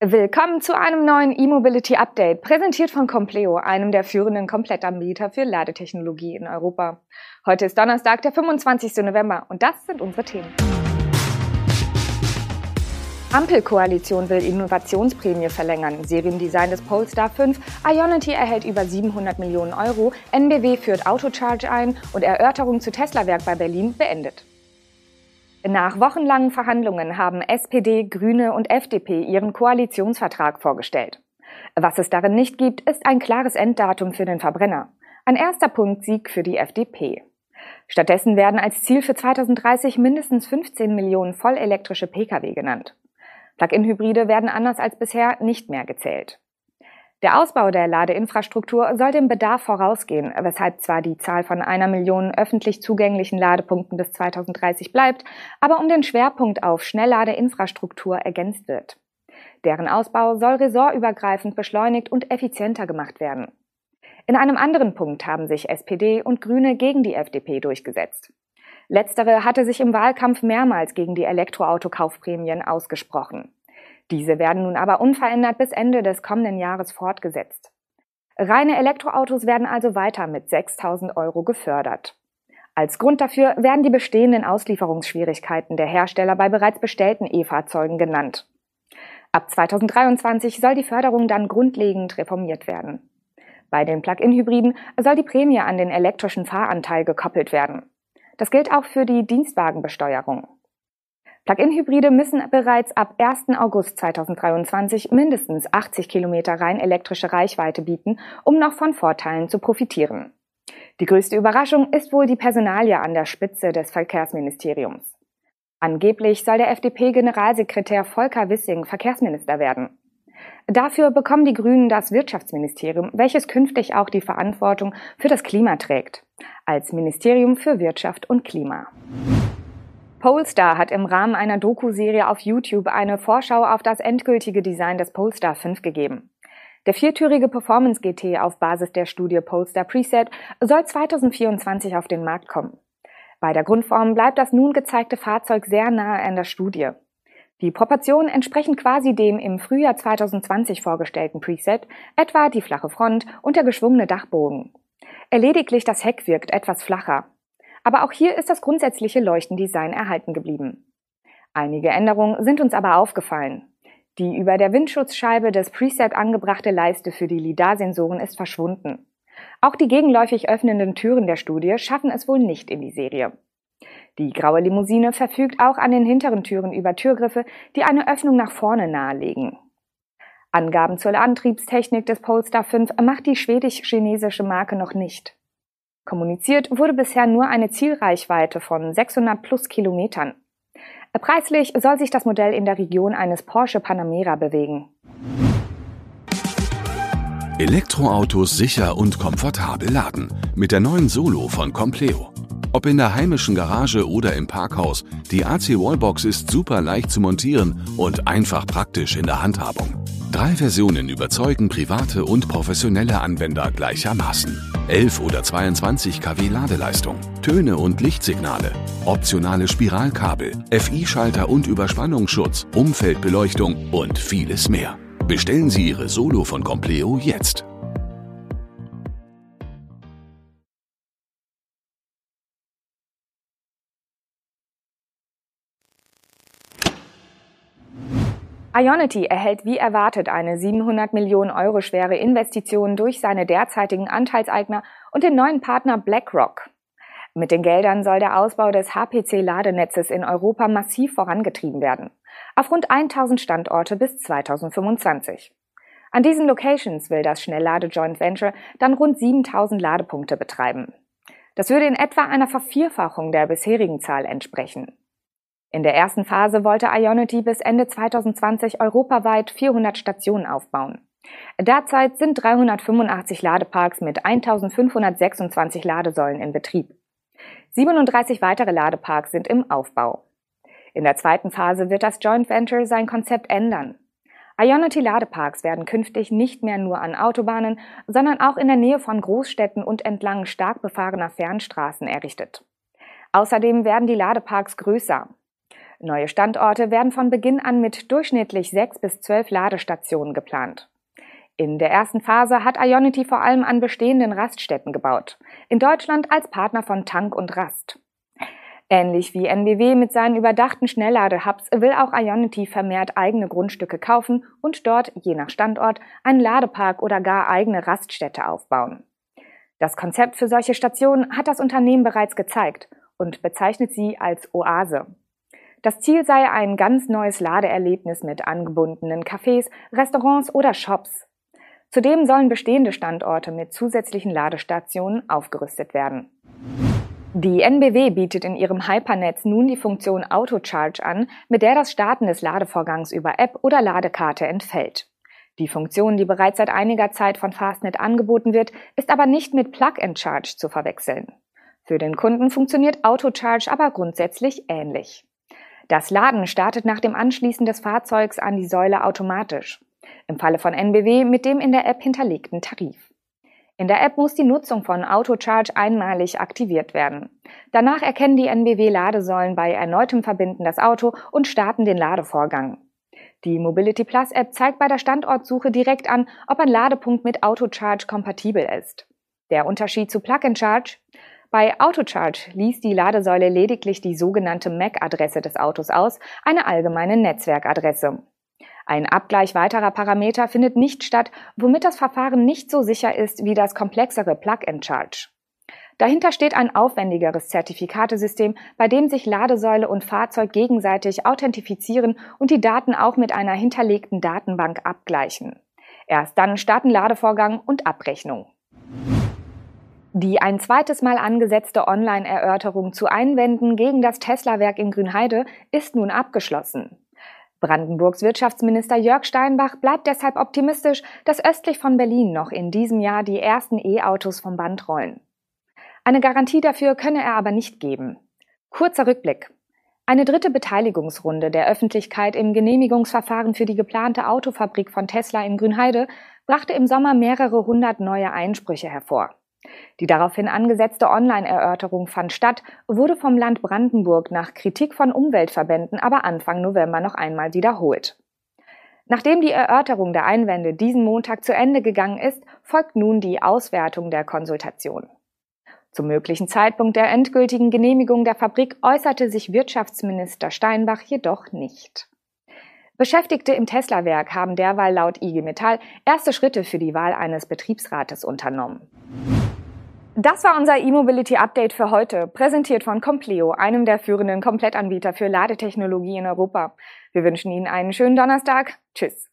Willkommen zu einem neuen E-Mobility Update, präsentiert von Compleo, einem der führenden Komplettanbieter für Ladetechnologie in Europa. Heute ist Donnerstag, der 25. November und das sind unsere Themen. Ampelkoalition will Innovationsprämie verlängern, Seriendesign des Polestar 5, Ionity erhält über 700 Millionen Euro, NBW führt Autocharge ein und Erörterung zu Tesla-Werk bei Berlin beendet. Nach wochenlangen Verhandlungen haben SPD, Grüne und FDP ihren Koalitionsvertrag vorgestellt. Was es darin nicht gibt, ist ein klares Enddatum für den Verbrenner. Ein erster Punkt Sieg für die FDP. Stattdessen werden als Ziel für 2030 mindestens 15 Millionen vollelektrische Pkw genannt. Plug-in-Hybride werden anders als bisher nicht mehr gezählt. Der Ausbau der Ladeinfrastruktur soll dem Bedarf vorausgehen, weshalb zwar die Zahl von einer Million öffentlich zugänglichen Ladepunkten bis 2030 bleibt, aber um den Schwerpunkt auf Schnellladeinfrastruktur ergänzt wird. Deren Ausbau soll ressortübergreifend beschleunigt und effizienter gemacht werden. In einem anderen Punkt haben sich SPD und Grüne gegen die FDP durchgesetzt. Letztere hatte sich im Wahlkampf mehrmals gegen die Elektroautokaufprämien ausgesprochen. Diese werden nun aber unverändert bis Ende des kommenden Jahres fortgesetzt. Reine Elektroautos werden also weiter mit 6000 Euro gefördert. Als Grund dafür werden die bestehenden Auslieferungsschwierigkeiten der Hersteller bei bereits bestellten E-Fahrzeugen genannt. Ab 2023 soll die Förderung dann grundlegend reformiert werden. Bei den Plug-in-Hybriden soll die Prämie an den elektrischen Fahranteil gekoppelt werden. Das gilt auch für die Dienstwagenbesteuerung. Plug-in-Hybride müssen bereits ab 1. August 2023 mindestens 80 Kilometer rein elektrische Reichweite bieten, um noch von Vorteilen zu profitieren. Die größte Überraschung ist wohl die Personalie an der Spitze des Verkehrsministeriums. Angeblich soll der FDP-Generalsekretär Volker Wissing Verkehrsminister werden. Dafür bekommen die Grünen das Wirtschaftsministerium, welches künftig auch die Verantwortung für das Klima trägt, als Ministerium für Wirtschaft und Klima. Polestar hat im Rahmen einer Doku-Serie auf YouTube eine Vorschau auf das endgültige Design des Polestar 5 gegeben. Der viertürige Performance GT auf Basis der Studie Polestar Preset soll 2024 auf den Markt kommen. Bei der Grundform bleibt das nun gezeigte Fahrzeug sehr nahe an der Studie. Die Proportionen entsprechen quasi dem im Frühjahr 2020 vorgestellten Preset, etwa die flache Front und der geschwungene Dachbogen. Lediglich das Heck wirkt etwas flacher. Aber auch hier ist das grundsätzliche Leuchtendesign erhalten geblieben. Einige Änderungen sind uns aber aufgefallen. Die über der Windschutzscheibe des Preset angebrachte Leiste für die LIDAR-Sensoren ist verschwunden. Auch die gegenläufig öffnenden Türen der Studie schaffen es wohl nicht in die Serie. Die graue Limousine verfügt auch an den hinteren Türen über Türgriffe, die eine Öffnung nach vorne nahelegen. Angaben zur Antriebstechnik des Polestar 5 macht die schwedisch-chinesische Marke noch nicht. Kommuniziert wurde bisher nur eine Zielreichweite von 600 plus Kilometern. Preislich soll sich das Modell in der Region eines Porsche Panamera bewegen. Elektroautos sicher und komfortabel laden mit der neuen Solo von Compleo. Ob in der heimischen Garage oder im Parkhaus, die AC Wallbox ist super leicht zu montieren und einfach praktisch in der Handhabung. Drei Versionen überzeugen private und professionelle Anwender gleichermaßen. 11 oder 22 kW Ladeleistung, Töne und Lichtsignale, optionale Spiralkabel, FI-Schalter und Überspannungsschutz, Umfeldbeleuchtung und vieles mehr. Bestellen Sie Ihre Solo von Compleo jetzt. Ionity erhält wie erwartet eine 700 Millionen Euro schwere Investition durch seine derzeitigen Anteilseigner und den neuen Partner BlackRock. Mit den Geldern soll der Ausbau des HPC-Ladenetzes in Europa massiv vorangetrieben werden. Auf rund 1000 Standorte bis 2025. An diesen Locations will das Schnelllade-Joint Venture dann rund 7000 Ladepunkte betreiben. Das würde in etwa einer Vervierfachung der bisherigen Zahl entsprechen. In der ersten Phase wollte Ionity bis Ende 2020 europaweit 400 Stationen aufbauen. Derzeit sind 385 Ladeparks mit 1526 Ladesäulen in Betrieb. 37 weitere Ladeparks sind im Aufbau. In der zweiten Phase wird das Joint Venture sein Konzept ändern. Ionity Ladeparks werden künftig nicht mehr nur an Autobahnen, sondern auch in der Nähe von Großstädten und entlang stark befahrener Fernstraßen errichtet. Außerdem werden die Ladeparks größer. Neue Standorte werden von Beginn an mit durchschnittlich sechs bis zwölf Ladestationen geplant. In der ersten Phase hat Ionity vor allem an bestehenden Raststätten gebaut. In Deutschland als Partner von Tank und Rast. Ähnlich wie NBW mit seinen überdachten Schnellladehubs will auch Ionity vermehrt eigene Grundstücke kaufen und dort, je nach Standort, einen Ladepark oder gar eigene Raststätte aufbauen. Das Konzept für solche Stationen hat das Unternehmen bereits gezeigt und bezeichnet sie als Oase. Das Ziel sei ein ganz neues Ladeerlebnis mit angebundenen Cafés, Restaurants oder Shops. Zudem sollen bestehende Standorte mit zusätzlichen Ladestationen aufgerüstet werden. Die NBW bietet in ihrem Hypernetz nun die Funktion Autocharge an, mit der das Starten des Ladevorgangs über App oder Ladekarte entfällt. Die Funktion, die bereits seit einiger Zeit von Fastnet angeboten wird, ist aber nicht mit Plug-and-Charge zu verwechseln. Für den Kunden funktioniert Autocharge aber grundsätzlich ähnlich. Das Laden startet nach dem Anschließen des Fahrzeugs an die Säule automatisch. Im Falle von NBW mit dem in der App hinterlegten Tarif. In der App muss die Nutzung von Autocharge einmalig aktiviert werden. Danach erkennen die NBW-Ladesäulen bei erneutem Verbinden das Auto und starten den Ladevorgang. Die Mobility Plus App zeigt bei der Standortsuche direkt an, ob ein Ladepunkt mit Autocharge kompatibel ist. Der Unterschied zu Plug and Charge? Bei Autocharge liest die Ladesäule lediglich die sogenannte MAC-Adresse des Autos aus, eine allgemeine Netzwerkadresse. Ein Abgleich weiterer Parameter findet nicht statt, womit das Verfahren nicht so sicher ist wie das komplexere Plug-and-Charge. Dahinter steht ein aufwendigeres Zertifikatesystem, bei dem sich Ladesäule und Fahrzeug gegenseitig authentifizieren und die Daten auch mit einer hinterlegten Datenbank abgleichen. Erst dann starten Ladevorgang und Abrechnung. Die ein zweites Mal angesetzte Online-Erörterung zu Einwänden gegen das Tesla-Werk in Grünheide ist nun abgeschlossen. Brandenburgs Wirtschaftsminister Jörg Steinbach bleibt deshalb optimistisch, dass östlich von Berlin noch in diesem Jahr die ersten E-Autos vom Band rollen. Eine Garantie dafür könne er aber nicht geben. Kurzer Rückblick. Eine dritte Beteiligungsrunde der Öffentlichkeit im Genehmigungsverfahren für die geplante Autofabrik von Tesla in Grünheide brachte im Sommer mehrere hundert neue Einsprüche hervor. Die daraufhin angesetzte Online-Erörterung fand statt, wurde vom Land Brandenburg nach Kritik von Umweltverbänden aber Anfang November noch einmal wiederholt. Nachdem die Erörterung der Einwände diesen Montag zu Ende gegangen ist, folgt nun die Auswertung der Konsultation. Zum möglichen Zeitpunkt der endgültigen Genehmigung der Fabrik äußerte sich Wirtschaftsminister Steinbach jedoch nicht. Beschäftigte im Tesla-Werk haben derweil laut IG Metall erste Schritte für die Wahl eines Betriebsrates unternommen. Das war unser E-Mobility Update für heute, präsentiert von Compleo, einem der führenden Komplettanbieter für Ladetechnologie in Europa. Wir wünschen Ihnen einen schönen Donnerstag. Tschüss.